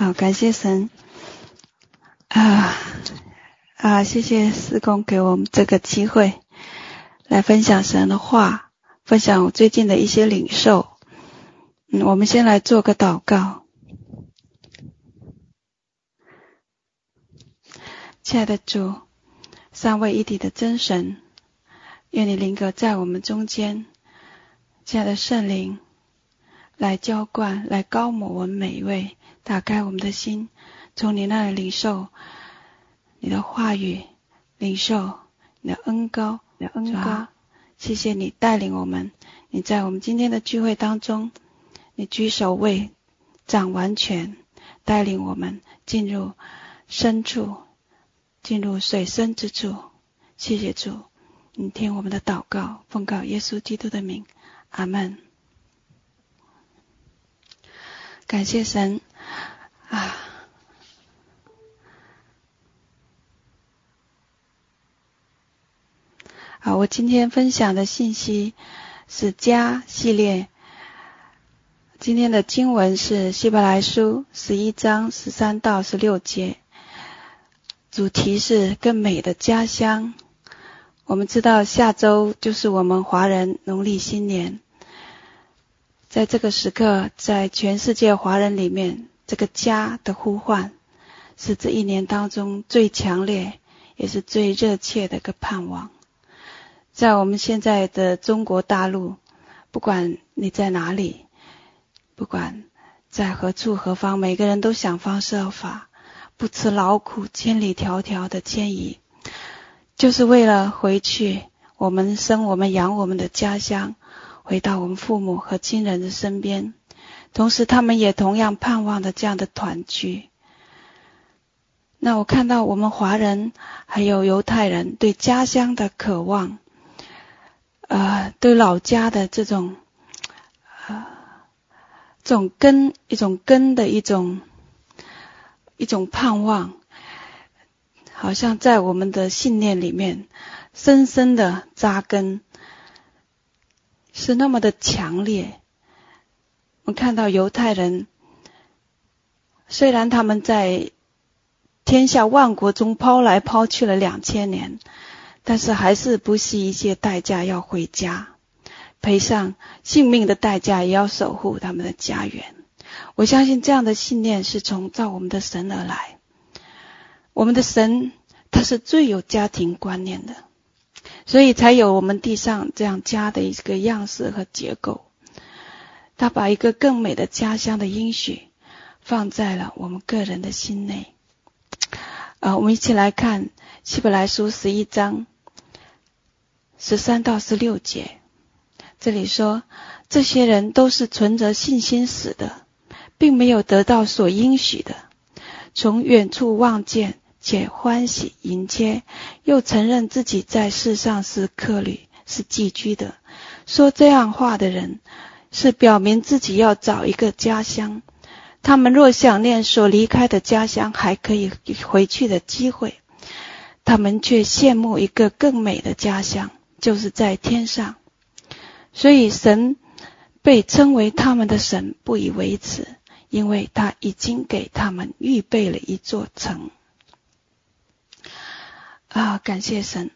好，感谢神啊啊！谢谢事工给我们这个机会来分享神的话，分享我最近的一些领受。嗯，我们先来做个祷告。亲爱的主，三位一体的真神，愿你灵格在我们中间，亲爱的圣灵来浇灌，来高抹我们每一位。打开我们的心，从你那里领受你的话语，领受你的恩膏，你的恩膏。谢谢你带领我们，你在我们今天的聚会当中，你居首位，掌完全，带领我们进入深处，进入水深之处。谢谢主，你听我们的祷告，奉告耶稣基督的名，阿门。感谢神。啊，啊，我今天分享的信息是家系列。今天的经文是希伯来书十一章十三到十六节，主题是更美的家乡。我们知道下周就是我们华人农历新年，在这个时刻，在全世界华人里面。这个家的呼唤，是这一年当中最强烈，也是最热切的一个盼望。在我们现在的中国大陆，不管你在哪里，不管在何处何方，每个人都想方设法，不辞劳苦，千里迢迢的迁移，就是为了回去我们生我们养我们的家乡，回到我们父母和亲人的身边。同时，他们也同样盼望着这样的团聚。那我看到我们华人还有犹太人对家乡的渴望，呃，对老家的这种，呃，这种根，一种根的一种，一种盼望，好像在我们的信念里面深深的扎根，是那么的强烈。我们看到犹太人，虽然他们在天下万国中抛来抛去了两千年，但是还是不惜一切代价要回家，赔上性命的代价也要守护他们的家园。我相信这样的信念是从造我们的神而来。我们的神他是最有家庭观念的，所以才有我们地上这样家的一个样式和结构。他把一个更美的家乡的应许放在了我们个人的心内。啊，我们一起来看希伯来书十一章十三到十六节。这里说，这些人都是存着信心死的，并没有得到所应许的，从远处望见，且欢喜迎接，又承认自己在世上是客旅，是寄居的。说这样话的人。是表明自己要找一个家乡。他们若想念所离开的家乡还可以回去的机会，他们却羡慕一个更美的家乡，就是在天上。所以神被称为他们的神，不以为耻，因为他已经给他们预备了一座城。啊，感谢神！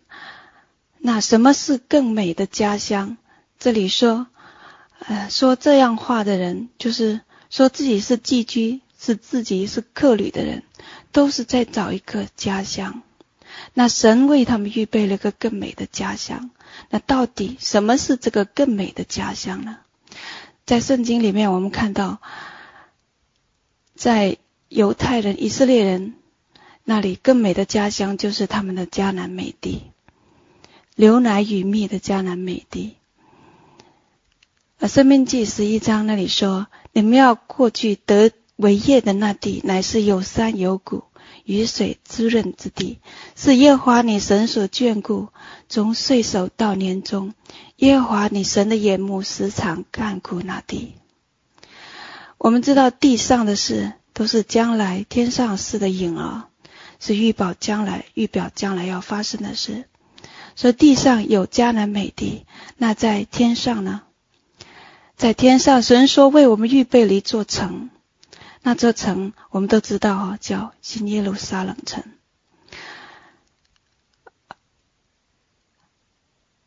那什么是更美的家乡？这里说。呃，说这样话的人，就是说自己是寄居，是自己是客旅的人，都是在找一个家乡。那神为他们预备了一个更美的家乡。那到底什么是这个更美的家乡呢？在圣经里面，我们看到，在犹太人、以色列人那里，更美的家乡就是他们的迦南美地，牛奶与蜜的迦南美地。《生命记》十一章那里说：“你们要过去得为业的那地，乃是有山有谷、雨水滋润之地，是耶和华你神所眷顾，从岁首到年终，耶和华你神的眼目时常看顾那地。”我们知道地上的事都是将来天上事的影儿，是预报将来、预表将来要发生的事。说地上有迦南美地，那在天上呢？在天上，神说为我们预备了一座城。那座城我们都知道哦，叫新耶路撒冷城。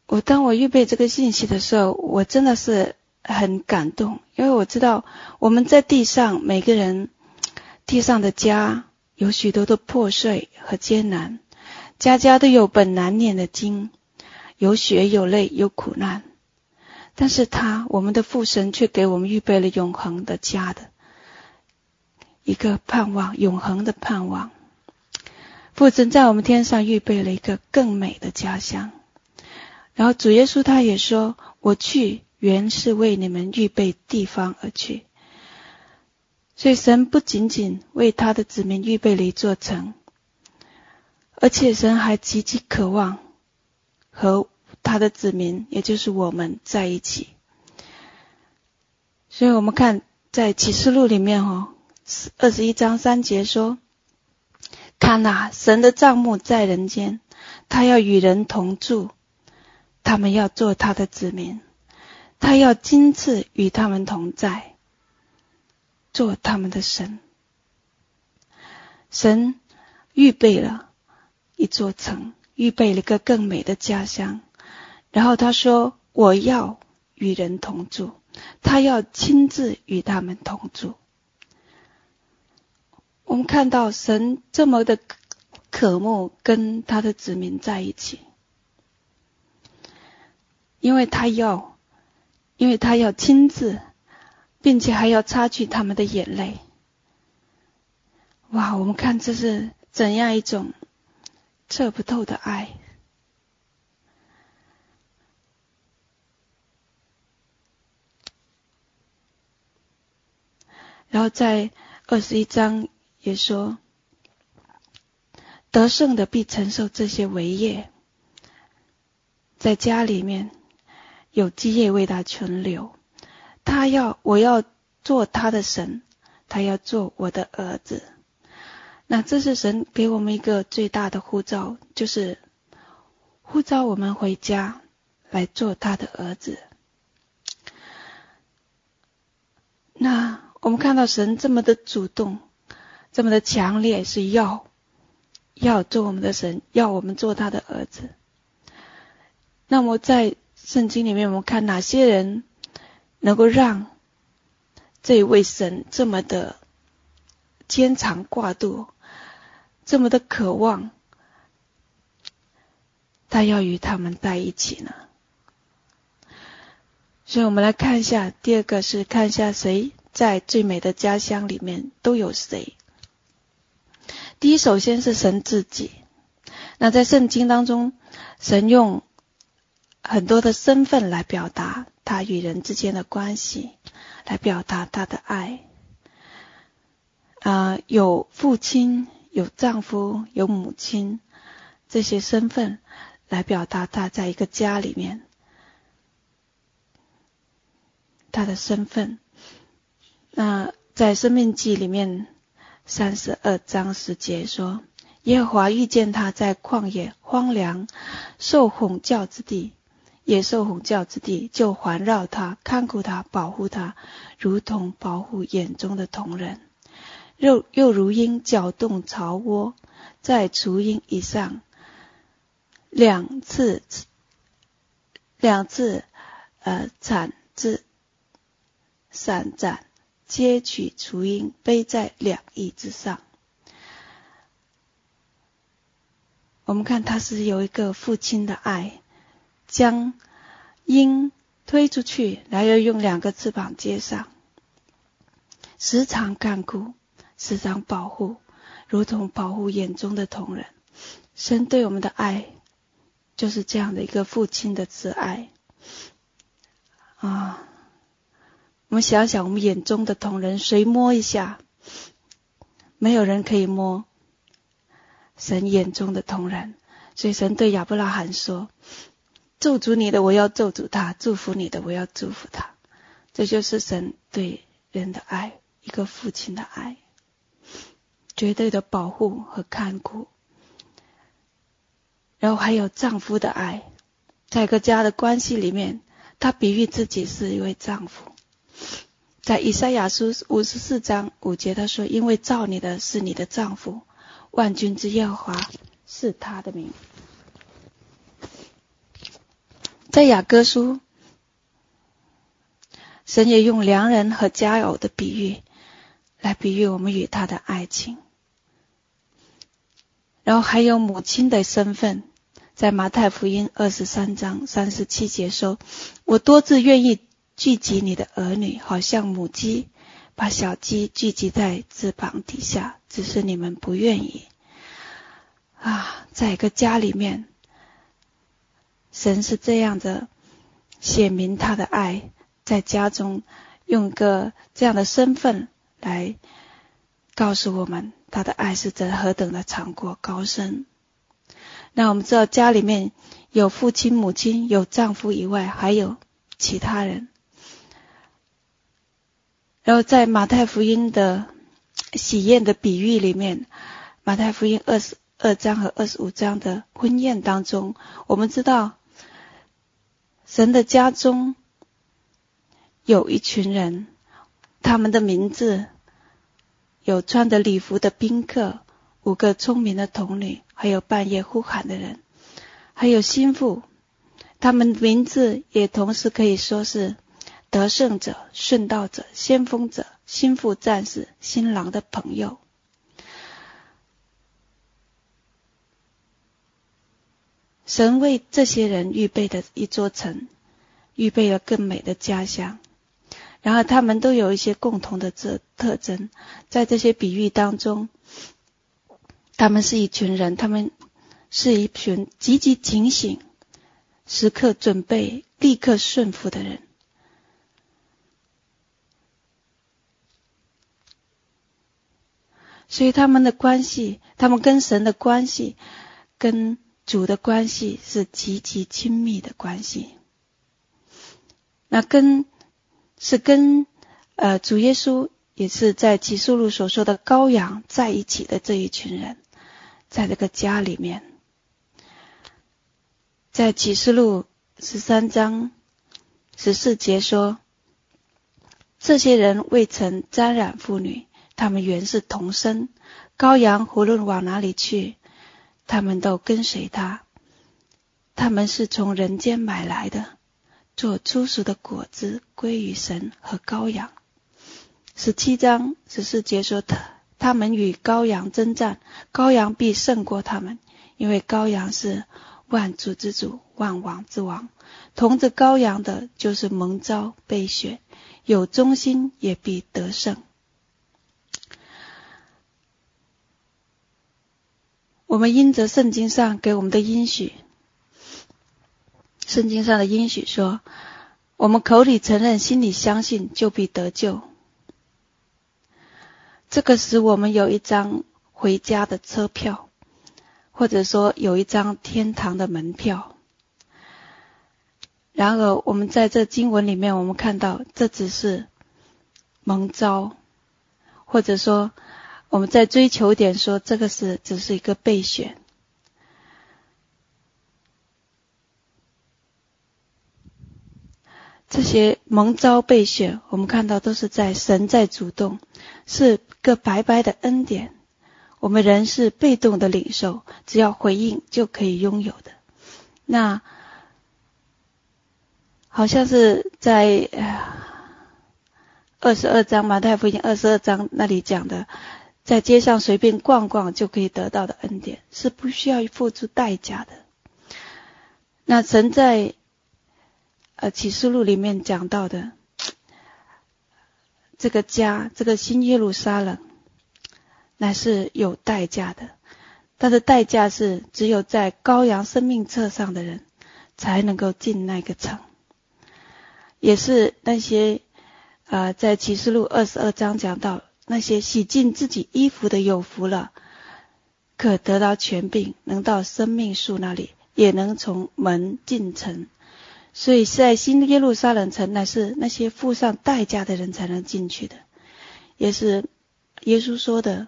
我当我预备这个信息的时候，我真的是很感动，因为我知道我们在地上每个人地上的家有许多的破碎和艰难，家家都有本难念的经，有血有泪有苦难，但是他我们的父神却给我们预备了永恒的家的一个盼望，永恒的盼望。父神在我们天上预备了一个更美的家乡。然后主耶稣他也说：“我去原是为你们预备地方而去。”所以神不仅仅为他的子民预备了一座城，而且神还极其渴望和他的子民，也就是我们在一起。所以我们看在启示录里面哦，二十一章三节说：“看哪，神的帐幕在人间，他要与人同住。”他们要做他的子民，他要亲自与他们同在，做他们的神。神预备了一座城，预备了一个更美的家乡。然后他说：“我要与人同住，他要亲自与他们同住。”我们看到神这么的渴慕跟他的子民在一起。因为他要，因为他要亲自，并且还要擦去他们的眼泪。哇，我们看这是怎样一种测不透的爱。然后在二十一章也说，得胜的必承受这些为业，在家里面。有基业为他存留，他要我要做他的神，他要做我的儿子。那这是神给我们一个最大的呼召，就是呼召我们回家来做他的儿子。那我们看到神这么的主动，这么的强烈，是要要做我们的神，要我们做他的儿子。那么在圣经里面，我们看哪些人能够让这一位神这么的牵肠挂肚，这么的渴望，他要与他们在一起呢？所以我们来看一下，第二个是看一下谁在最美的家乡里面都有谁。第一，首先是神自己。那在圣经当中，神用很多的身份来表达他与人之间的关系，来表达他的爱。啊、有父亲，有丈夫，有母亲，这些身份来表达他在一个家里面他的身份。那在《生命记》里面三十二章十节说：“耶和华遇见他在旷野荒凉受哄教之地。”野兽吼叫之地，就环绕他，看顾他，保护他，如同保护眼中的瞳人。又又如鹰搅动巢窝，在雏鹰以上，两次，两次，呃，展翅，散展，接取雏鹰，背在两翼之上。我们看，他是有一个父亲的爱。将鹰推出去，然后用两个翅膀接上，时常看顾，时常保护，如同保护眼中的瞳人。神对我们的爱，就是这样的一个父亲的慈爱啊！我们想想，我们眼中的瞳人，谁摸一下？没有人可以摸神眼中的瞳人，所以神对亚伯拉罕说。咒诅你的，我要咒诅他；祝福你的，我要祝福他。这就是神对人的爱，一个父亲的爱，绝对的保护和看顾。然后还有丈夫的爱，在一个家的关系里面，他比喻自己是一位丈夫，在以赛亚书五十四章五节，他说：“因为造你的是你的丈夫，万军之耶和华是他的名。”在雅各书，神也用良人和佳偶的比喻来比喻我们与他的爱情。然后还有母亲的身份，在马太福音二十三章三十七节说：“我多次愿意。”聚集你的儿女，好像母鸡把小鸡聚集在翅膀底下，只是你们不愿意。啊，在一个家里面，神是这样的显明他的爱，在家中用个这样的身份来告诉我们，他的爱是这何等的长阔高深。那我们知道，家里面有父亲、母亲，有丈夫以外，还有其他人。然后在马太福音的喜宴的比喻里面，马太福音二十二章和二十五章的婚宴当中，我们知道神的家中有一群人，他们的名字有穿着礼服的宾客，五个聪明的童女，还有半夜呼喊的人，还有心腹，他们名字也同时可以说是。得胜者、顺道者、先锋者、心腹战士、新郎的朋友，神为这些人预备的一座城，预备了更美的家乡。然后他们都有一些共同的这特征，在这些比喻当中，他们是一群人，他们是一群积极警醒、时刻准备、立刻顺服的人。所以他们的关系，他们跟神的关系，跟主的关系是极其亲密的关系。那跟是跟呃主耶稣也是在启示录所说的羔羊在一起的这一群人，在这个家里面，在启示录十三章十四节说，这些人未曾沾染妇女。他们原是同生，羔羊无论往哪里去，他们都跟随他。他们是从人间买来的，做初熟的果子归于神和羔羊。十七章十四节说他，他们与羔羊争战，羔羊必胜过他们，因为羔羊是万主之主，万王之王。同着羔羊的，就是蒙召被选，有忠心也必得胜。我们因着圣经上给我们的应许，圣经上的应许说，我们口里承认，心里相信，就必得救。这个使我们有一张回家的车票，或者说有一张天堂的门票。然而，我们在这经文里面，我们看到这只是蒙召，或者说。我们再追求点说，这个是只是一个备选。这些蒙召备选，我们看到都是在神在主动，是个白白的恩典。我们人是被动的领受，只要回应就可以拥有的。那好像是在二十二章马太福音二十二章那里讲的。在街上随便逛逛就可以得到的恩典，是不需要付出代价的。那神在呃启示录里面讲到的这个家，这个新耶路撒冷，乃是有代价的。它的代价是只有在羔羊生命册上的人才能够进那个城，也是那些呃在启示录二十二章讲到。那些洗净自己衣服的有福了，可得到权柄，能到生命树那里，也能从门进城。所以在新耶路撒冷城，乃是那些付上代价的人才能进去的，也是耶稣说的，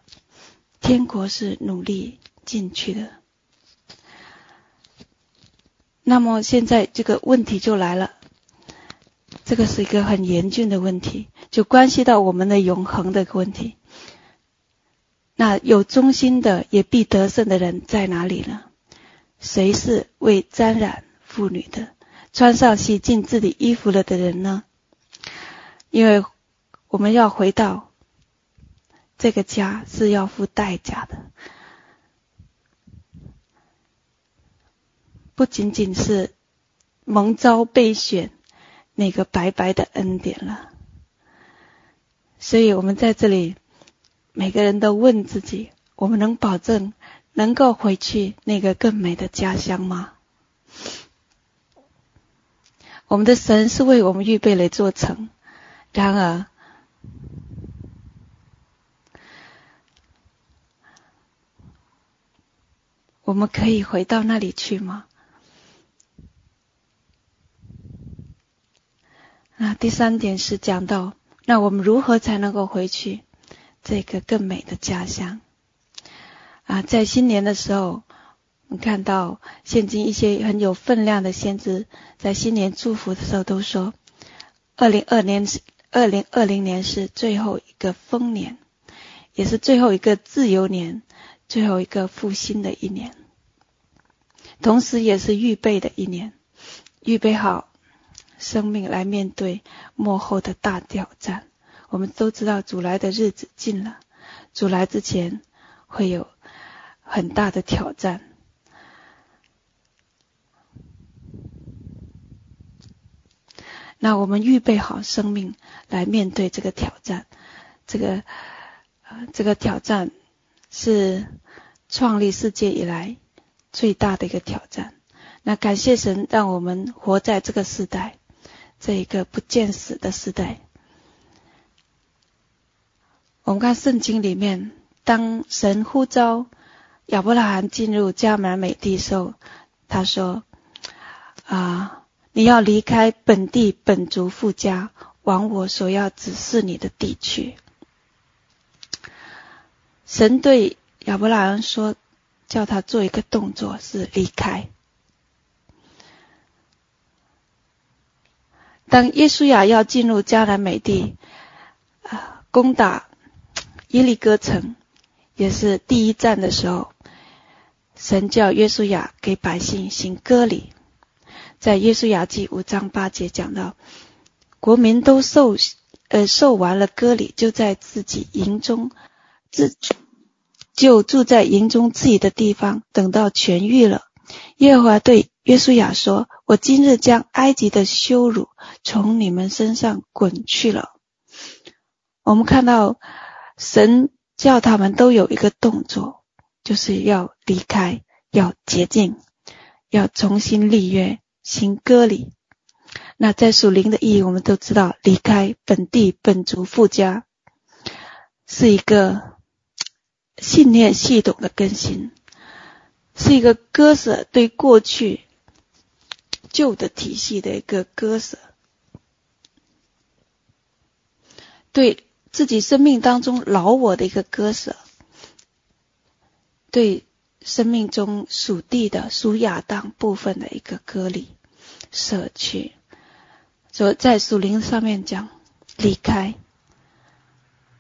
天国是努力进去的。那么现在这个问题就来了，这个是一个很严峻的问题。就关系到我们的永恒的问题。那有忠心的也必得胜的人在哪里呢？谁是未沾染妇女的，穿上洗净自己衣服了的人呢？因为我们要回到这个家是要付代价的，不仅仅是蒙召被选那个白白的恩典了。所以我们在这里每个人都问自己：我们能保证？能够回去那个更美的家乡吗？我们的神是为我们预备了一座城，然而，我们可以回到那里去吗？那第三点是讲到，那我们如何才能够回去这个更美的家乡？啊，在新年的时候，我们看到现今一些很有分量的先知，在新年祝福的时候都说，二零二年是二零二零年是最后一个丰年，也是最后一个自由年，最后一个复兴的一年，同时也是预备的一年，预备好生命来面对幕后的大挑战。我们都知道主来的日子近了，主来之前会有。很大的挑战。那我们预备好生命来面对这个挑战。这个，呃，这个挑战是创立世界以来最大的一个挑战。那感谢神，让我们活在这个时代，这一个不见死的时代。我们看圣经里面，当神呼召。亚伯拉罕进入迦南美地时候，他说：“啊，你要离开本地本族父家，往我所要指示你的地去。”神对亚伯拉罕说：“叫他做一个动作，是离开。”当耶稣亚要进入迦南美地，啊，攻打耶利哥城，也是第一战的时候。神叫约书亚给百姓行割礼，在耶稣亚记五章八节讲到，国民都受呃受完了割礼，就在自己营中自就住在营中自己的地方，等到痊愈了。耶和华对约书亚说：“我今日将埃及的羞辱从你们身上滚去了。”我们看到神叫他们都有一个动作。就是要离开，要洁净，要重新立约，行割礼。那在属灵的意义，我们都知道，离开本地本族父家，是一个信念系统的更新，是一个割舍对过去旧的体系的一个割舍，对自己生命当中老我的一个割舍。对生命中属地的属亚当部分的一个割离舍去，所以在属灵上面讲离开，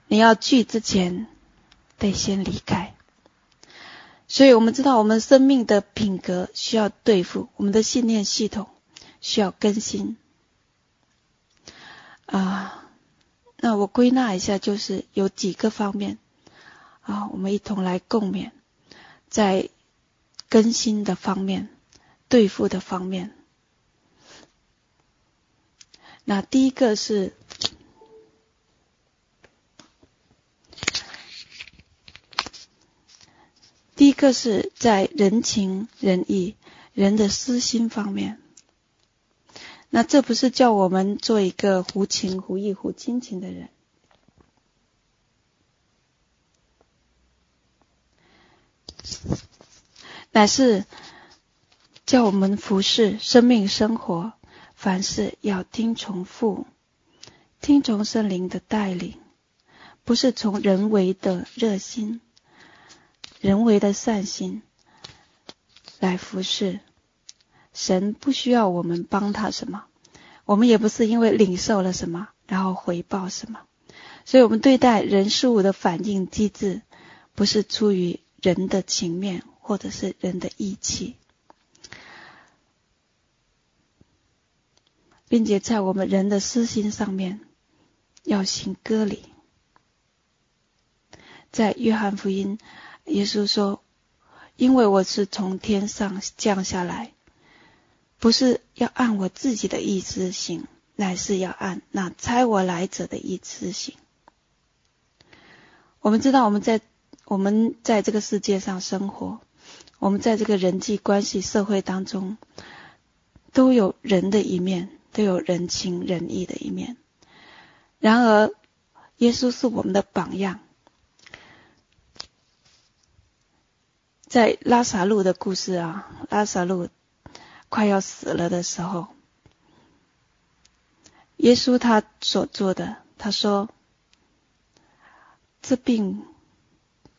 你要聚之前得先离开。所以我们知道，我们生命的品格需要对付，我们的信念系统需要更新。啊，那我归纳一下，就是有几个方面啊，我们一同来共勉。在更新的方面，对付的方面，那第一个是，第一个是在人情仁义、人的私心方面。那这不是叫我们做一个无情无义、无亲情的人。乃是叫我们服侍生命生活，凡事要听从父，听从圣灵的带领，不是从人为的热心、人为的善心来服侍。神不需要我们帮他什么，我们也不是因为领受了什么然后回报什么。所以我们对待人事物的反应机制，不是出于人的情面或者是人的义气，并且在我们人的私心上面要行割礼。在约翰福音，耶稣说：“因为我是从天上降下来，不是要按我自己的意思行，乃是要按那差我来者的意思行。”我们知道，我们在我们在这个世界上生活，我们在这个人际关系社会当中，都有人的一面，都有人情人义的一面。然而，耶稣是我们的榜样。在拉萨路的故事啊，拉萨路快要死了的时候，耶稣他所做的，他说：“这病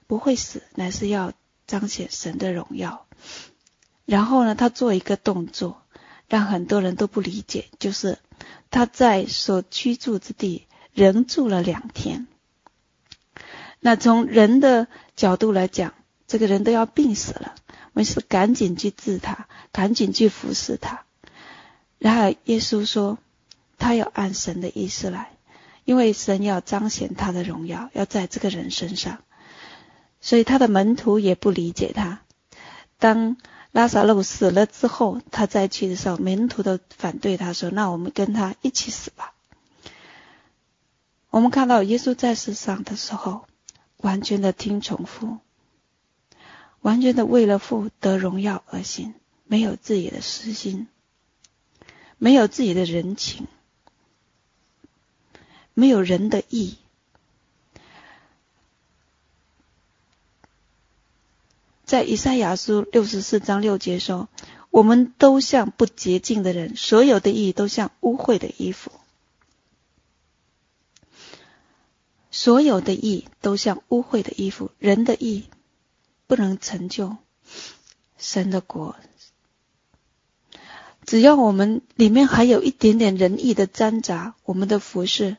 不会死，乃是要彰显神的荣耀。”然后呢，他做一个动作，让很多人都不理解，就是他在所居住之地仍住了两天。那从人的角度来讲，这个人都要病死了，我们是赶紧去治他，赶紧去服侍他。然后耶稣说，他要按神的意思来，因为神要彰显他的荣耀，要在这个人身上。所以他的门徒也不理解他。当拉撒路死了之后，他再去的时候，门徒都反对他说：“那我们跟他一起死吧。”我们看到耶稣在世上的时候，完全的听从父。完全的为了父得荣耀而行，没有自己的私心，没有自己的人情，没有人的义。在以赛亚书六十四章六节说：“我们都像不洁净的人，所有的义都像污秽的衣服。所有的义都像污秽的衣服，人的义。”不能成就神的国。只要我们里面还有一点点仁义的掺杂，我们的服事，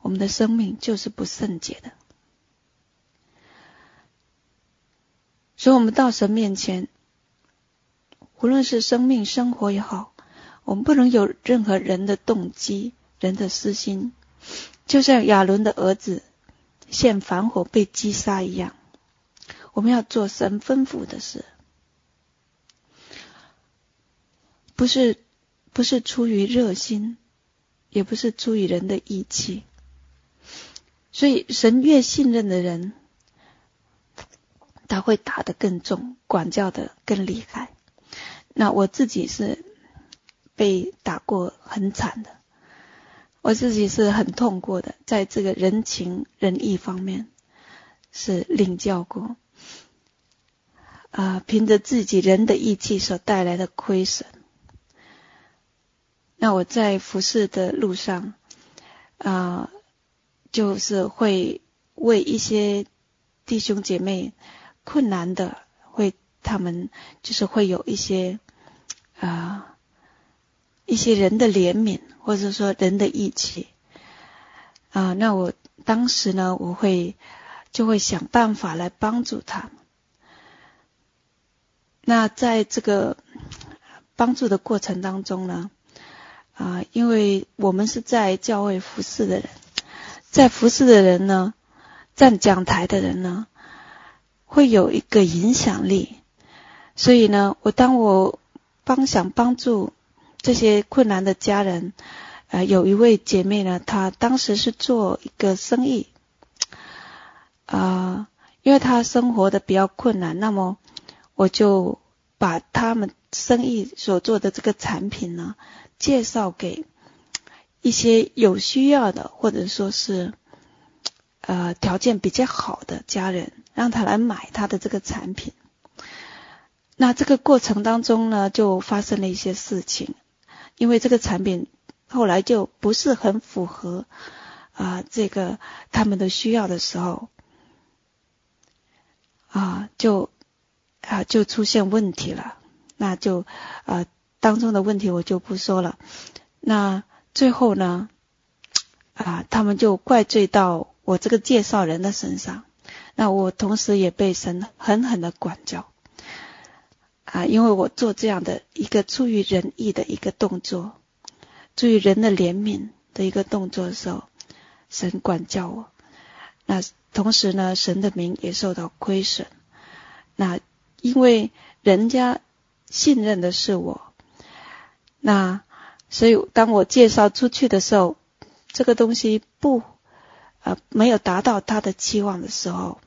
我们的生命就是不圣洁的。所以，我们到神面前，无论是生命、生活也好，我们不能有任何人的动机、人的私心，就像亚伦的儿子献燔火被击杀一样。我们要做神吩咐的事，不是不是出于热心，也不是出于人的义气。所以，神越信任的人，他会打得更重，管教得更厉害。那我自己是被打过很惨的，我自己是很痛过的，在这个人情仁义方面是领教过。啊，凭着自己人的义气所带来的亏损，那我在服侍的路上，啊，就是会为一些弟兄姐妹困难的，会他们就是会有一些啊一些人的怜悯，或者说人的义气，啊，那我当时呢，我会就会想办法来帮助他们。那在这个帮助的过程当中呢，啊，因为我们是在教会服侍的人，在服侍的人呢，站讲台的人呢，会有一个影响力，所以呢，我当我帮想帮助这些困难的家人，呃，有一位姐妹呢，她当时是做一个生意，啊，因为她生活的比较困难，那么。我就把他们生意所做的这个产品呢，介绍给一些有需要的，或者说是呃条件比较好的家人，让他来买他的这个产品。那这个过程当中呢，就发生了一些事情，因为这个产品后来就不是很符合啊、这个他们的需要的时候，啊就。啊，就出现问题了，那就啊当中的问题我就不说了。那最后呢，啊，他们就怪罪到我这个介绍人的身上，那我同时也被神狠狠的管教啊，因为我做这样的一个出于仁义的一个动作，出于人的怜悯的一个动作的时候，神管教我。那同时呢，神的名也受到亏损。那因为人家信任的是我，那所以当我介绍出去的时候，这个东西不。呃，没有达到他的期望的时候，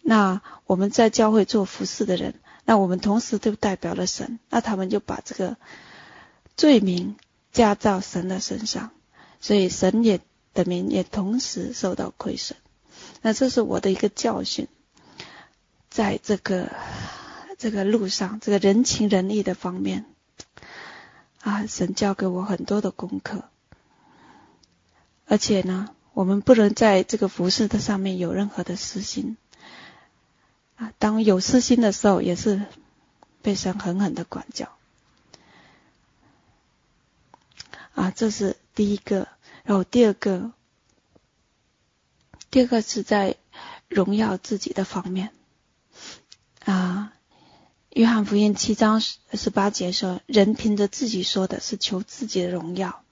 那我们在教会做服侍的人，那我们同时都代表了神，那他们就把这个罪名加到神的身上，所以神也的名也同时受到亏损。那这是我的一个教训，在这个这个路上，这个人情仁义的方面，啊，神教给我很多的功课，而且呢。我们不能在这个服饰的上面有任何的私心啊！当有私心的时候，也是被神狠狠的管教啊！这是第一个，然后第二个，第二个是在荣耀自己的方面啊。约翰福音七章十八节说：“人凭着自己说的是求自己的荣耀。”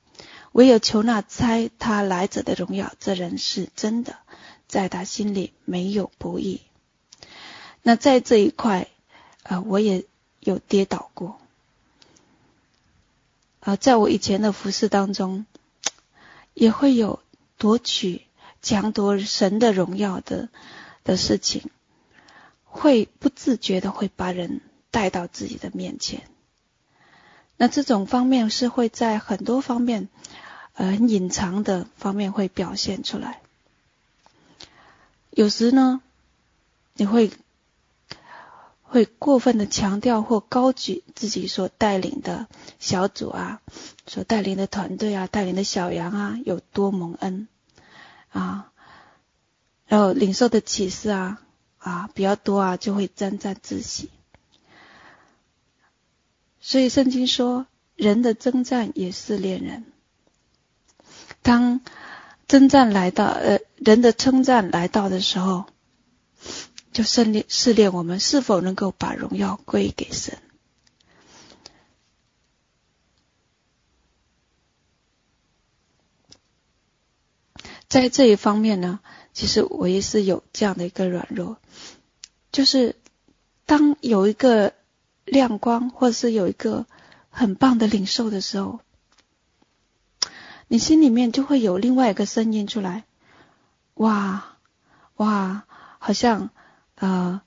唯有求那差他来者的荣耀，这人是真的，在他心里没有不义。那在这一块，呃，我也有跌倒过。啊、呃，在我以前的服饰当中，也会有夺取、抢夺神的荣耀的的事情，会不自觉的会把人带到自己的面前。那这种方面是会在很多方面。呃，隐藏的方面会表现出来。有时呢，你会会过分的强调或高举自己所带领的小组啊，所带领的团队啊，带领的小羊啊，有多蒙恩啊，然后领受的启示啊啊比较多啊，就会沾沾自喜。所以圣经说，人的征战也是炼人。当征战来到，呃，人的称赞来到的时候，就试炼试炼我们是否能够把荣耀归给神。在这一方面呢，其实我也是有这样的一个软弱，就是当有一个亮光，或者是有一个很棒的领受的时候。你心里面就会有另外一个声音出来，哇，哇，好像呃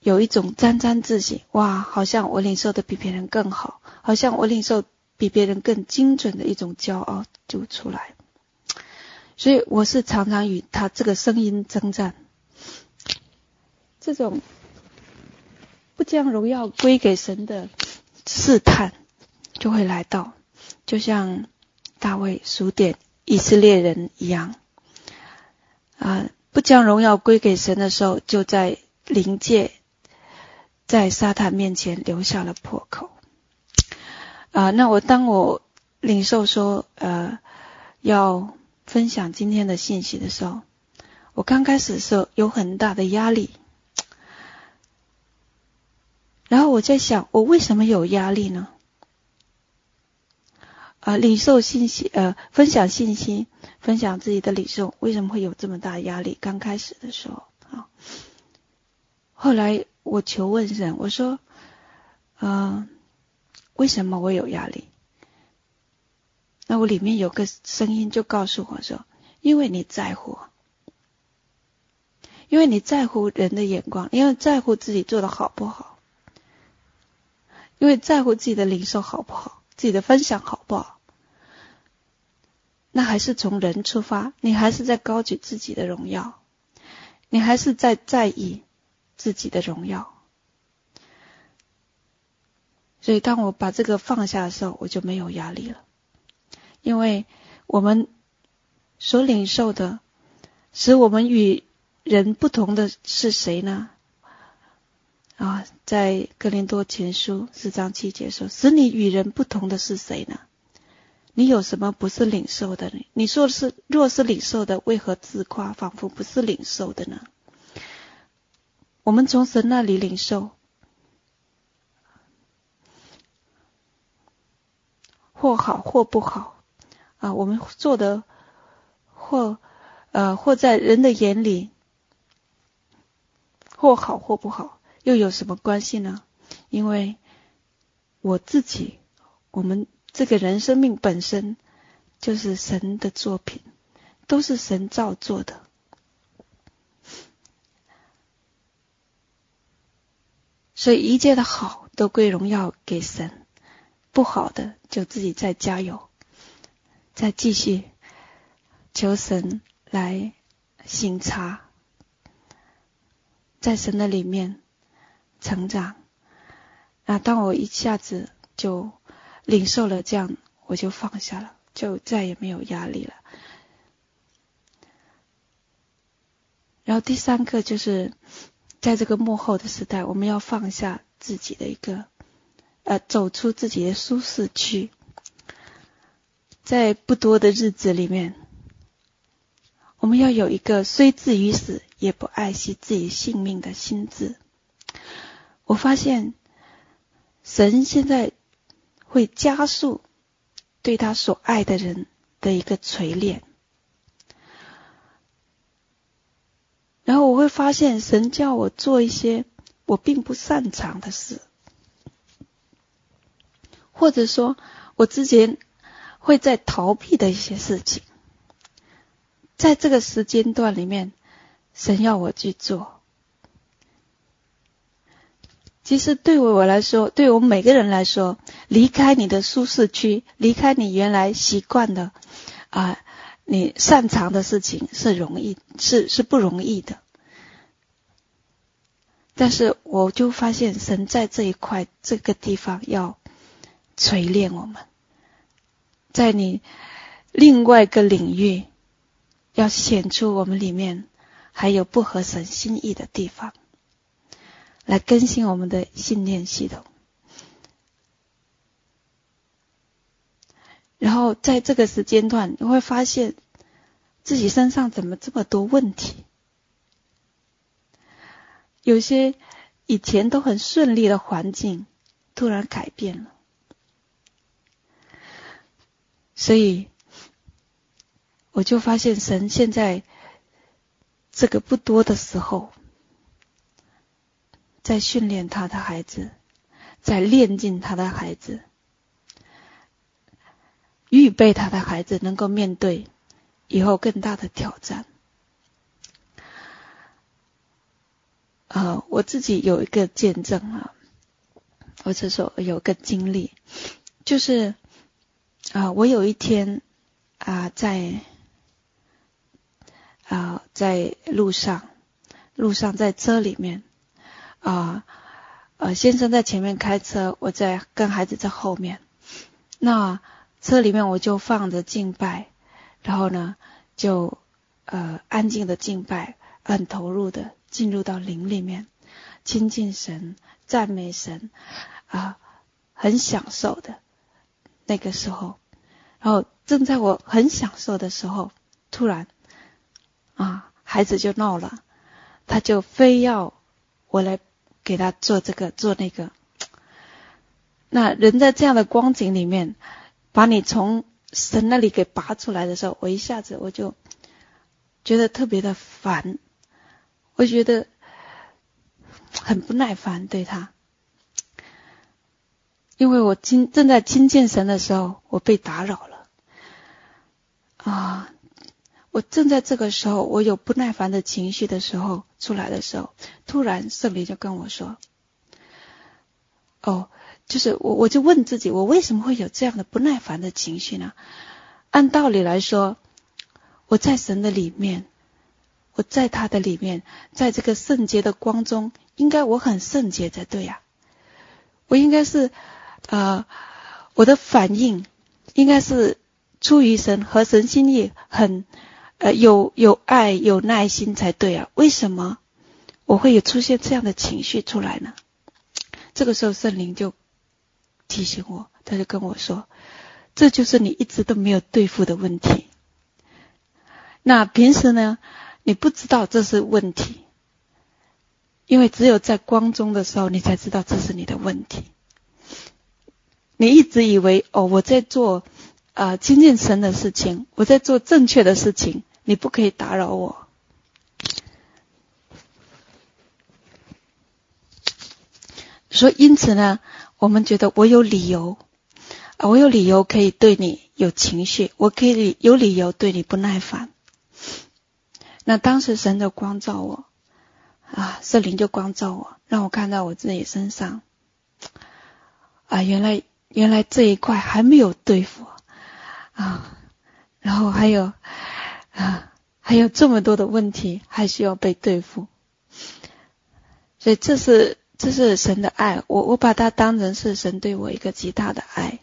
有一种沾沾自喜，哇，好像我领受的比别人更好，好像我领受比别人更精准的一种骄傲就出来，所以我是常常与他这个声音征战，这种不将荣耀归给神的试探就会来到，就像。大卫数点以色列人一样，啊，不将荣耀归给神的时候，就在灵界，在撒旦面前留下了破口。啊，那我当我领受说，呃，要分享今天的信息的时候，我刚开始的时候有很大的压力，然后我在想，我为什么有压力呢？啊，领受信息，呃，分享信息，分享自己的领受，为什么会有这么大压力？刚开始的时候，啊，后来我求问神，我说，嗯、为什么我有压力？那我里面有个声音就告诉我说，因为你在乎，因为你在乎人的眼光，因为在乎自己做的好不好，因为在乎自己的领受好不好。自己的分享好不好？那还是从人出发，你还是在高举自己的荣耀，你还是在在意自己的荣耀。所以，当我把这个放下的时候，我就没有压力了，因为我们所领受的，使我们与人不同的是谁呢？啊，在哥林多前书四章七节说：“使你与人不同的是谁呢？你有什么不是领受的呢？你说是若是领受的，为何自夸，仿佛不是领受的呢？我们从神那里领受，或好或不好啊，我们做的或呃或在人的眼里，或好或不好，又有什么关系呢？因为我自己，我们这个人生命本身就是神的作品，都是神造作的，所以一切的好都归荣耀给神，不好的就自己再加油，再继续求神来省察，在神的里面成长。那当我一下子就领受了这样，我就放下了，就再也没有压力了。然后第三个就是，在这个幕后的时代，我们要放下自己的一个，呃，走出自己的舒适区，在不多的日子里面，我们要有一个虽至于死也不爱惜自己性命的心智。我发现。神现在会加速对他所爱的人的一个锤炼，然后我会发现神叫我做一些我并不擅长的事，或者说我之前会在逃避的一些事情，在这个时间段里面，神要我去做。其实对于我来说，对我们每个人来说，离开你的舒适区，离开你原来习惯的啊，你擅长的事情是容易，是是不容易的。但是我就发现，神在这一块这个地方要锤炼我们，在你另外一个领域，要显出我们里面还有不合神心意的地方。来更新我们的信念系统，然后在这个时间段，你会发现自己身上怎么这么多问题？有些以前都很顺利的环境突然改变了，所以我就发现神现在这个不多的时候。在训练他的孩子，在练进他的孩子，预备他的孩子能够面对以后更大的挑战。啊、我自己有一个见证啊，或者说有个经历，就是啊、我有一天啊、在啊、在路上，路上在车里面。啊，呃，先生在前面开车，我在跟孩子在后面。那车里面我就放着敬拜，然后呢，就呃安静的敬拜，很投入的进入到灵里面，亲近神，赞美神，啊，很享受的那个时候。然后正在我很享受的时候，突然啊，孩子就闹了，他就非要我来。给他做这个做那个，那人在这样的光景里面，把你从神那里给拔出来的时候，我一下子我就觉得特别的烦，我觉得很不耐烦对他，因为我亲正在亲近神的时候，我被打扰了啊。我正在这个时候，我有不耐烦的情绪的时候出来的时候，突然圣灵就跟我说：“哦，就是我，我就问自己，我为什么会有这样的不耐烦的情绪呢？按道理来说，我在神的里面，我在他的里面，在这个圣洁的光中，应该我很圣洁才对呀。我应该是，呃，我的反应应该是出于神，和神心意，很。”呃，有有爱有耐心才对啊！为什么我会有出现这样的情绪出来呢？这个时候圣灵就提醒我，他就跟我说：“这就是你一直都没有对付的问题。那平时呢，你不知道这是问题，因为只有在光中的时候，你才知道这是你的问题。你一直以为哦，我在做啊亲近神的事情，我在做正确的事情，你不可以打扰我。所以因此呢，我们觉得我有理由啊，我有理由可以对你有情绪，我可以有理由对你不耐烦。那当时神就光照我啊，圣灵就光照我，让我看到我自己身上啊，原来原来这一块还没有对付啊，然后还有啊，还有这么多的问题还需要被对付，所以这是这是神的爱，我我把它当成是神对我一个极大的爱，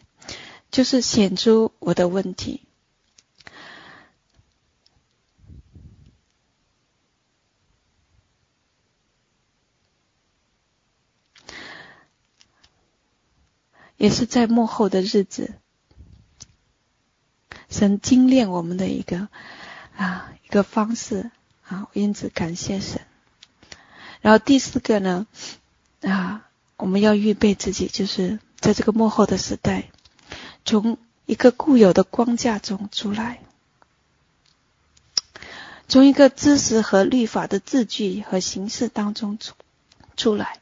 就是显出我的问题。也是在幕后的日子，神精炼我们的一个啊一个方式啊，因此感谢神。然后第四个呢啊，我们要预备自己，就是在这个幕后的时代，从一个固有的框架中出来，从一个知识和律法的字句和形式当中出出来，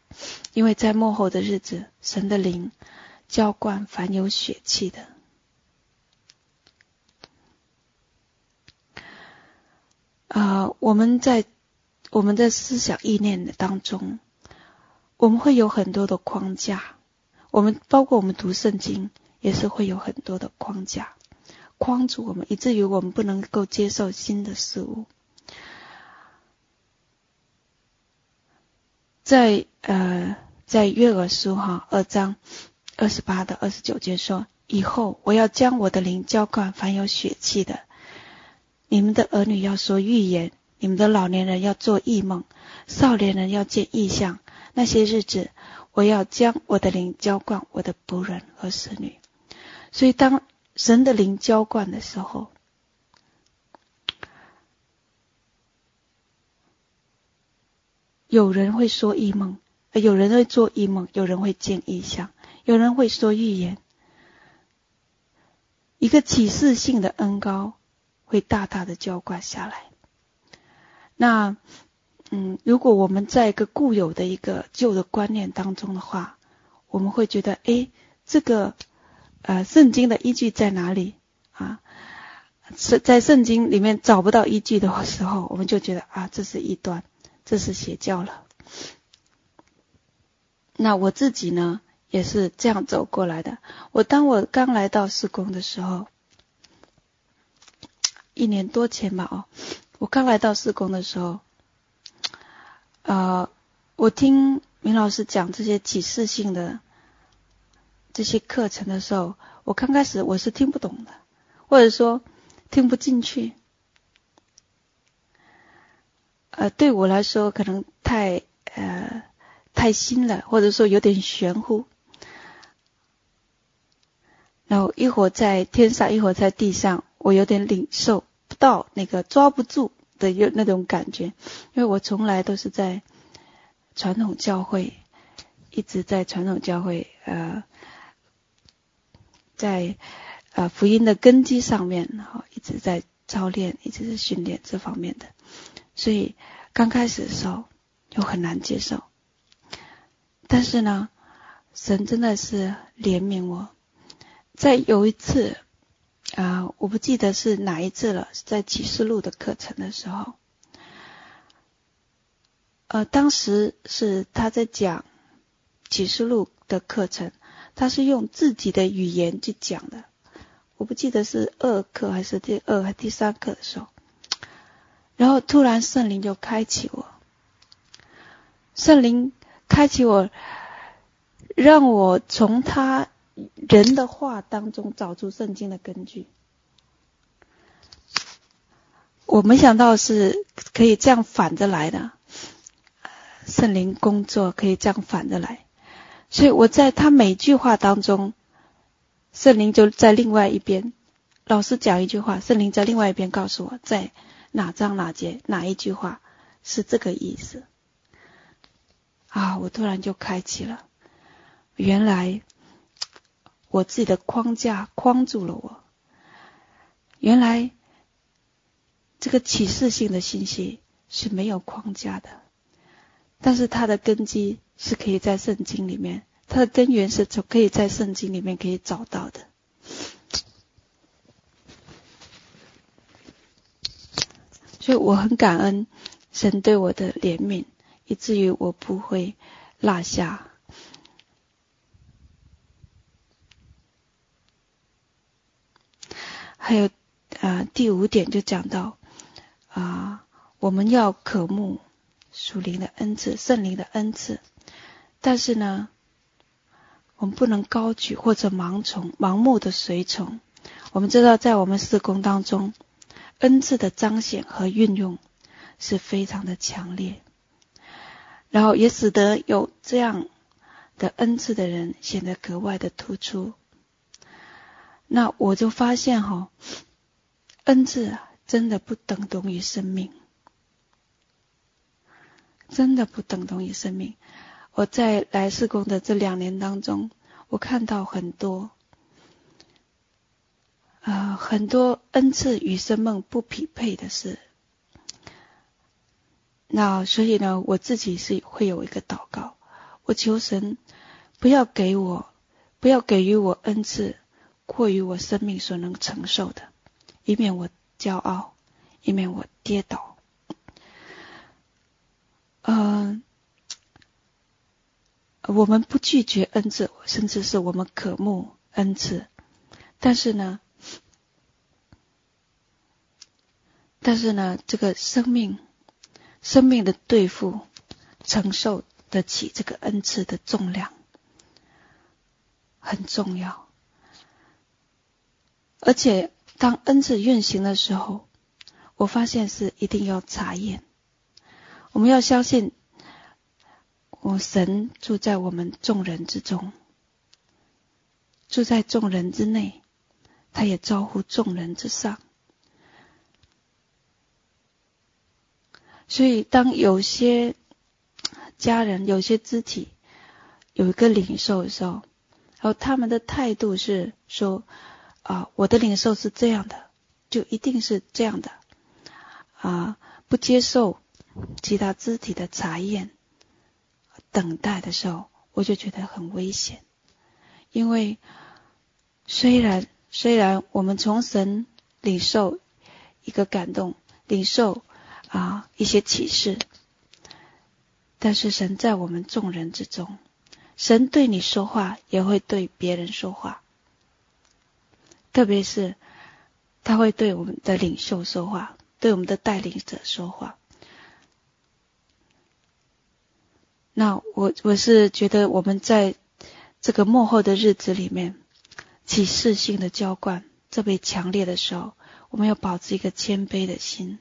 因为在幕后的日子，神的灵。浇灌凡有血气的。啊、我们在我们的思想意念的当中，我们会有很多的框架。我们包括我们读圣经，也是会有很多的框架框住我们，以至于我们不能够接受新的事物。在呃，在约珥书哈二章。二十八到二十九节说：“以后我要将我的灵浇灌凡有血气的，你们的儿女要说预言，你们的老年人要做异梦，少年人要见异象。那些日子，我要将我的灵浇灌我的仆人和使女。所以，当神的灵浇灌的时候，有人会说异梦，有人会做异梦，有人会见异象。”有人会说预言，一个启示性的恩膏会大大的浇灌下来。那，嗯，如果我们在一个固有的一个旧的观念当中的话，我们会觉得，诶，这个，呃，圣经的依据在哪里啊？是在圣经里面找不到依据的时候，我们就觉得啊，这是异端，这是邪教了。那我自己呢？也是这样走过来的。我当我刚来到事工的时候，一年多前吧，哦，我刚来到事工的时候，呃，我听明老师讲这些启示性的这些课程的时候，我刚开始我是听不懂的，或者说听不进去。呃，对我来说可能太呃太新了，或者说有点玄乎。然后一会儿在天上，一会儿在地上，我有点领受到那个抓不住的有那种感觉，因为我从来都是在传统教会，一直在传统教会，呃，在呃福音的根基上面，然后一直在操练，一直在训练这方面的，所以刚开始的时候就很难接受，但是呢，神真的是怜悯我。在有一次，啊、我不记得是哪一次了，在启示录的课程的时候，呃，当时是他在讲启示录的课程，他是用自己的语言去讲的，我不记得是二课还是第二还是第三课的时候，然后突然圣灵就开启我，圣灵开启我，让我从他。人的话当中找出圣经的根据，我没想到是可以这样反着来的，圣灵工作可以这样反着来，所以我在他每句话当中，圣灵就在另外一边，老师讲一句话，圣灵在另外一边告诉我，在哪章哪节哪一句话是这个意思。啊，我突然就开启了，原来我自己的框架框住了我，原来这个启示性的信息是没有框架的，但是它的根基是可以在圣经里面。它的根源是可以在圣经里面可以找到的，所以我很感恩神对我的怜悯，以至于我不会落下。还有啊，第五点就讲到啊，我们要渴慕属灵的恩赐、圣灵的恩赐，但是呢，我们不能高举或者盲从、盲目的随从。我们知道，在我们事工当中，恩赐的彰显和运用是非常的强烈，然后也使得有这样的恩赐的人显得格外的突出。那我就发现哈，恩赐啊，真的不等同于生命，真的不等同于生命。我在来事工的这两年当中，我看到很多，啊、很多恩赐与生命不匹配的事。那所以呢，我自己是会有一个祷告，我求神不要给我，不要给予我恩赐过于我生命所能承受的，以免我骄傲，以免我跌倒。嗯、我们不拒绝恩赐，甚至是我们渴慕恩赐，但是呢，但是呢，这个生命，生命的对付，承受得起这个恩赐的重量，很重要。而且，当恩赐运行的时候，我发现是一定要查验，我们要相信。我神住在我们众人之中，住在众人之内，他也招呼众人之上。所以，当有些家人、有些肢体有一个领受的时候，然后他们的态度是说：“啊，我的领受是这样的，就一定是这样的。”啊，不接受其他肢体的查验。等待的时候，我就觉得很危险，因为虽然虽然我们从神领受一个感动，领受啊一些启示，但是神在我们众人之中，神对你说话也会对别人说话，特别是他会对我们的领袖说话，对我们的带领者说话。那我我是觉得我们在这个幕后的日子里面，启示性的浇灌特别强烈的时候，我们要保持一个谦卑的心，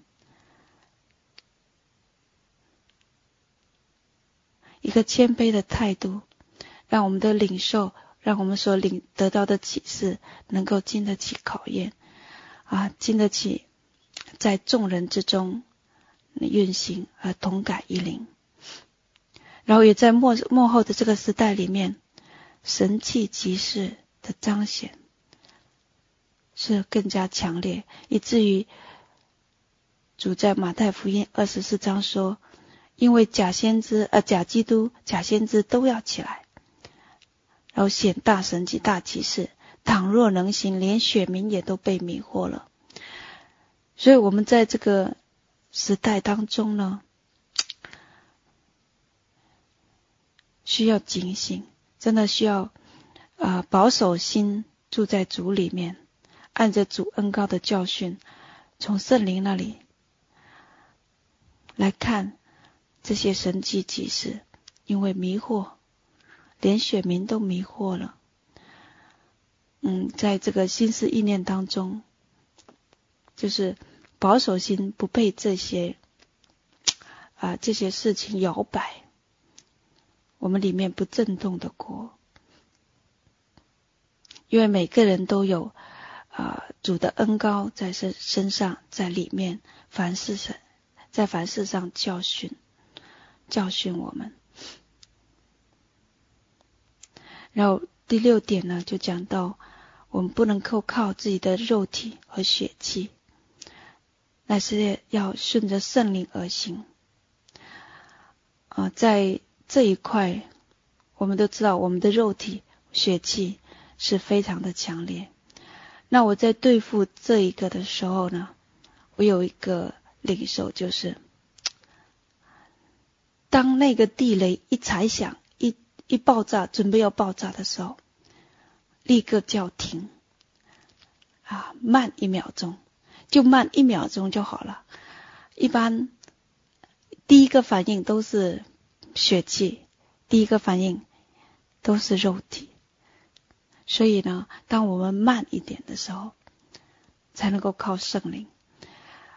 一个谦卑的态度，让我们的领受，让我们所领得到的启示能够经得起考验，啊，经得起在众人之中运行而同感一灵。然后也在末幕后的这个时代里面，神迹奇事的彰显是更加强烈，以至于主在马太福音二十四章说：“因为假先知、呃假基督、假先知都要起来，然后显大神迹、大奇事，倘若能行，连选民也都被迷惑了。”所以，我们在这个时代当中呢。需要警醒，真的需要啊、保守心，住在主里面，按着主恩高的教训，从圣灵那里来看这些神迹奇事，因为迷惑，连选民都迷惑了。嗯，在这个心思意念当中，就是保守心，不被这些啊、这些事情摇摆。我们里面不震动的国，因为每个人都有啊、主的恩膏在身身上，在里面，凡事上在凡事上教训教训我们。然后第六点呢，就讲到我们不能够靠自己的肉体和血气，那是要顺着圣灵而行。啊、在这一块，我们都知道我们的肉体血气是非常的强烈。那我在对付这一个的时候呢，我有一个领受，就是当那个地雷一踩响，一爆炸，准备要爆炸的时候，立刻叫停，啊，慢一秒钟，就慢一秒钟就好了。一般第一个反应都是血气，第一个反应都是肉体。所以呢，当我们慢一点的时候，才能够靠圣灵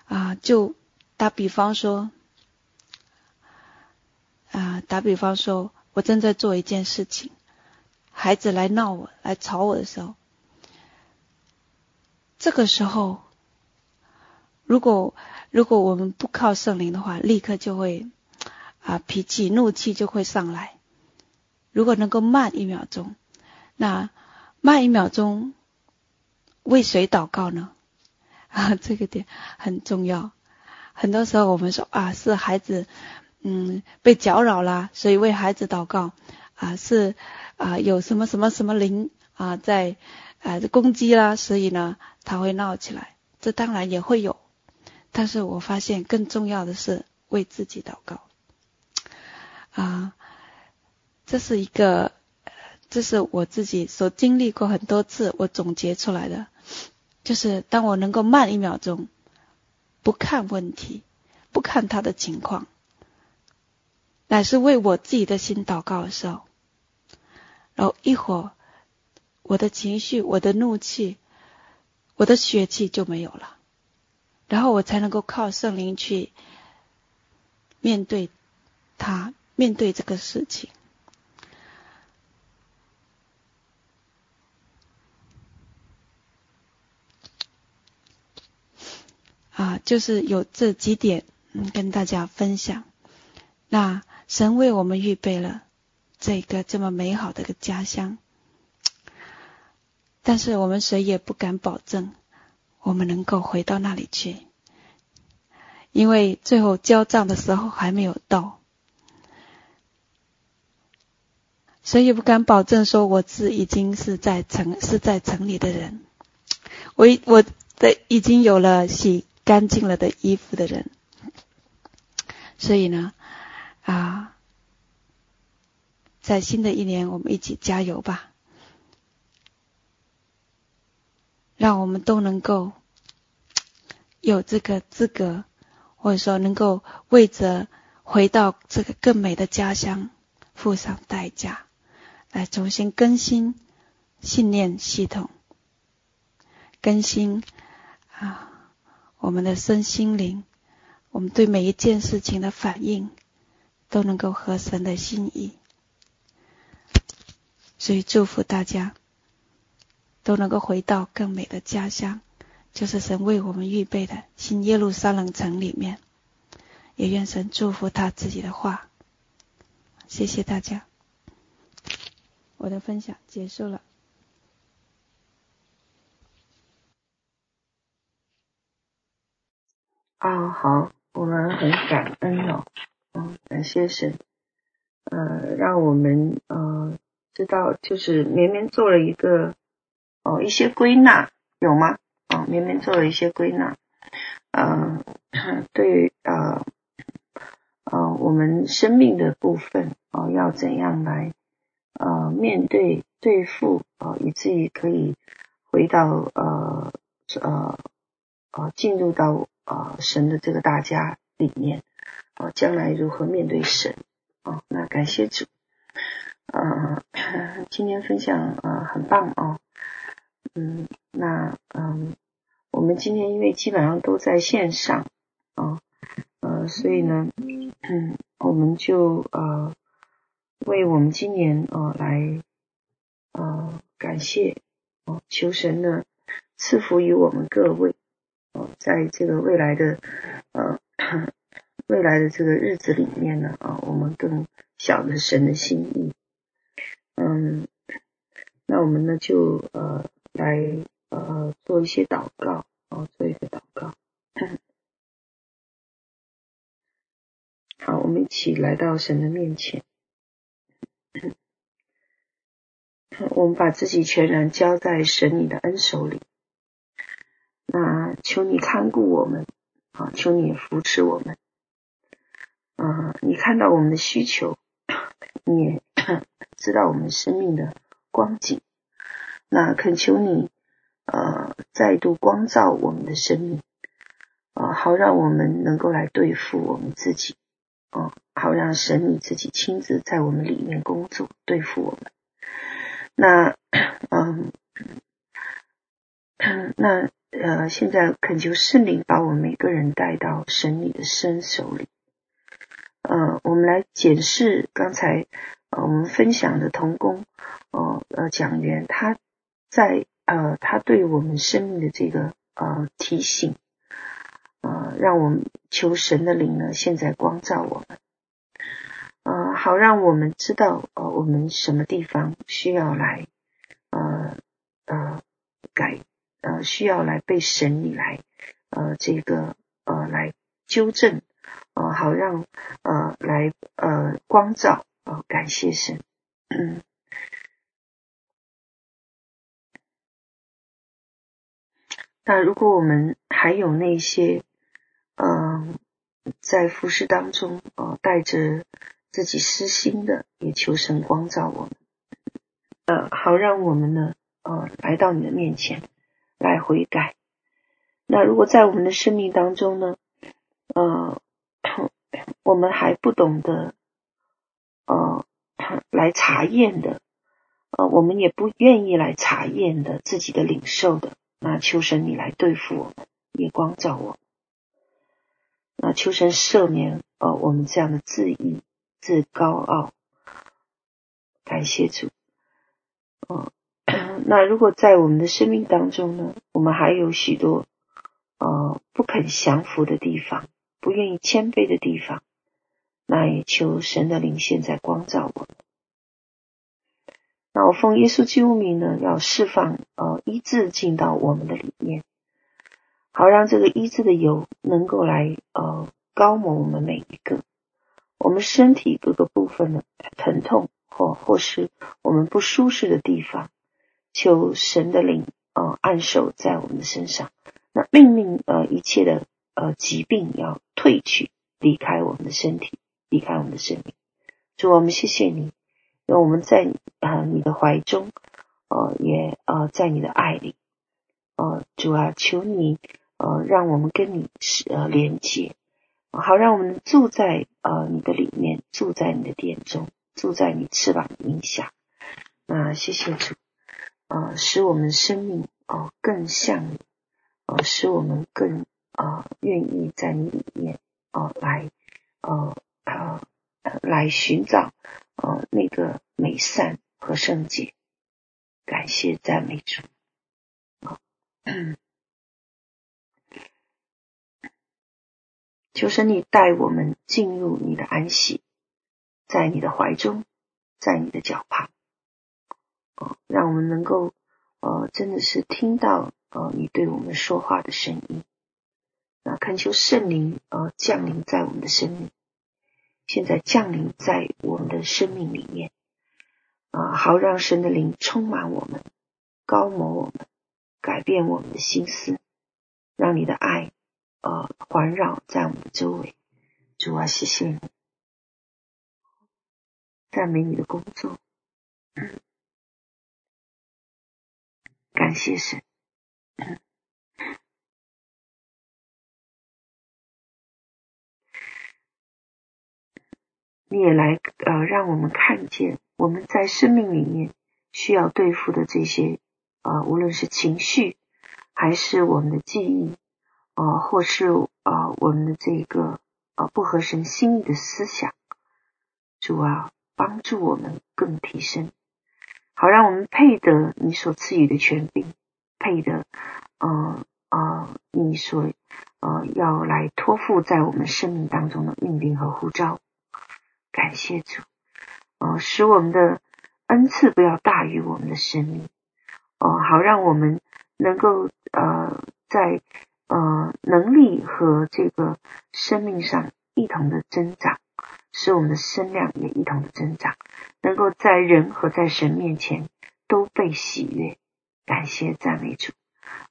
啊。就打比方说，啊，打比方说，我正在做一件事情，孩子来闹我、来吵我的时候，这个时候，如果如果我们不靠圣灵的话，立刻就会啊，脾气、怒气就会上来。如果能够慢一秒钟，那。慢一秒钟，为谁祷告呢？啊，这个点很重要。很多时候我们说啊，是孩子，嗯，被搅扰了，所以为孩子祷告。啊，是啊，有什么什么什么灵啊在啊攻击啦，所以呢，他会闹起来。这当然也会有，但是我发现更重要的是为自己祷告。啊，这是一个。这是我自己所经历过很多次，我总结出来的，就是当我能够慢一秒钟，不看问题，不看他的情况，乃是为我自己的心祷告的时候，然后一会儿，我的情绪、我的怒气、我的血气就没有了，然后我才能够靠圣灵去面对他，面对这个事情。啊，就是有这几点，跟大家分享。那神为我们预备了这个这么美好的个家乡，但是我们谁也不敢保证我们能够回到那里去，因为最后交账的时候还没有到，谁也不敢保证说我是已经是在城是在城里的人，我我的已经有了洗。干净了的衣服的人，所以呢，啊，在新的一年，我们一起加油吧，让我们都能够有这个资格，或者说能够为着回到这个更美的家乡付上代价，来重新更新信念系统，更新啊。我们的身心灵，我们对每一件事情的反应，都能够合神的心意。所以祝福大家，都能够回到更美的家乡，就是神为我们预备的新耶路撒冷城里面。也愿神祝福他自己的话。谢谢大家，我的分享结束了。啊、好，我们很感恩哦，嗯，感谢神，呃，让我们呃知道，就是绵绵做了一个哦一些归纳，有吗？啊、哦，绵绵做了一些归纳，呃，对，呃，呃，我们生命的部分哦，要怎样来呃面对对付啊、以至于可以回到呃呃呃进入到。呃，神的这个大家里面，啊、将来如何面对神啊、那感谢主，呃，今天分享啊、很棒啊，嗯，那嗯，我们今天因为基本上都在线上啊，呃，所以呢，嗯，我们就呃，为我们今年啊、呃、来呃感谢哦，求神呢赐福于我们各位哦，在这个未来的呃未来的这个日子里面呢啊，我们更晓得神的心意。嗯，那我们呢就呃来呃做一些祷告哦，做一个祷告。好，我们一起来到神的面前。我们把自己全然交在神你的恩手里。那求你看顾我们，啊，求你扶持我们。啊，你看到我们的需求，你也 知道我们生命的光景。那恳求你，呃，再度光照我们的生命，啊，好让我们能够来对付我们自己，啊，好让神你自己亲自在我们里面工作，对付我们。那，嗯，那呃，现在恳求圣灵把我们每个人带到神你的身手里。呃，我们来检视刚才呃我们分享的同工，呃呃讲员他在呃他对我们生命的这个呃提醒，呃让我们求神的灵呢现在光照我们。呃，好，让我们知道，呃，我们什么地方需要来，呃，呃，改，呃，需要来被神你来，呃，这个，呃，来纠正，好让，呃，来，呃，光照，呃，感谢神。嗯。那如果我们还有那些，嗯、呃，在服饰当中，呃，带着。自己私心的，也求神光照我们，呃，好让我们呢，呃，来到你的面前来悔改。那如果在我们的生命当中呢，呃，我们还不懂得，呃，来查验的，呃，我们也不愿意来查验的自己的领受的，那求神你来对付我们，也光照我。那求神赦免，呃，我们这样的自义。自高傲，感谢主。哦，那如果在我们的生命当中呢，我们还有许多呃不肯降服的地方，不愿意谦卑的地方，那也求神的灵现在光照我。那我奉耶稣基督名呢，要释放呃医治进到我们的里面，好让这个医治的油能够来呃膏抹我们每一个。我们身体各个部分的疼痛，或或是我们不舒适的地方，求神的灵呃按手在我们的身上，那命令呃一切的呃疾病要退去，离开我们的身体，离开我们的生命。主，我们谢谢你，让我们在啊、你的怀中，呃也呃在你的爱里，呃主啊，求你呃让我们跟你是呃连接。好，让我们住在呃你的里面，住在你的殿中，住在你翅膀的荫下。那谢谢主，呃，使我们生命哦、呃、更像你，呃，使我们更呃愿意在你里面哦、呃、来呃呃来寻找呃那个美善和圣洁。感谢赞美主。啊、求神你带我们进入你的安息，在你的怀中，在你的脚旁，哦，让我们能够，呃，真的是听到，呃，你对我们说话的声音。那恳求圣灵，呃，降临在我们的生命，现在降临在我们的生命里面，啊、好让神的灵充满我们，膏抹我们，改变我们的心思，让你的爱。呃，环绕在我们的周围，主啊，谢谢你，赞美你的工作，感谢神，嗯，你也来呃，让我们看见我们在生命里面需要对付的这些呃，无论是情绪还是我们的记忆。呃，或是呃，我们的这个呃不合神心意的思想，主啊，帮助我们更提升，好让我们配得你所赐予的权柄，配得，呃呃，你所呃要来托付在我们生命当中的命令和呼召。感谢主，呃，使我们的恩赐不要大于我们的生命，哦、好让我们能够呃在呃能力和这个生命上一同的增长。使我们的身量也一同的增长，能够在人和在神面前都被喜悦。感谢赞美主，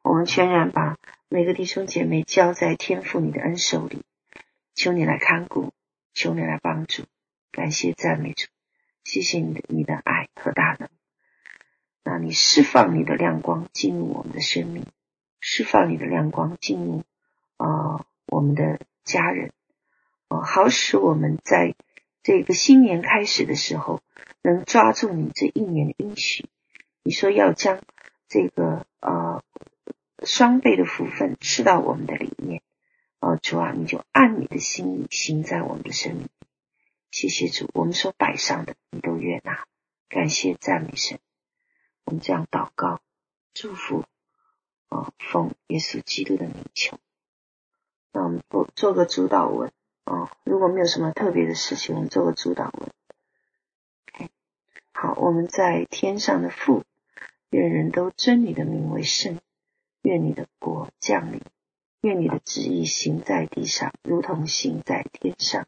我们全然把每个弟兄姐妹交在天父你的恩手里，求你来看顾，求你来帮助。感谢赞美主，谢谢你的你的爱和大能。那你释放你的亮光进入我们的生命，释放你的亮光进入啊、我们的家人。哦，好使我们在这个新年开始的时候，能抓住你这一年的应许。你说要将这个呃双倍的福分赐到我们的里面，哦，主啊，你就按你的心意行在我们的生命。谢谢主，我们所摆上的你都悦纳，感谢赞美神。我们这样祷告，祝福，哦，奉耶稣基督的名求。那我们做做个主祷文。哦，如果没有什么特别的事情，我们做个主祷文。好，我们在天上的父，愿人都尊你的名为圣，愿你的国降临，愿你的旨意行在地上，如同行在天上。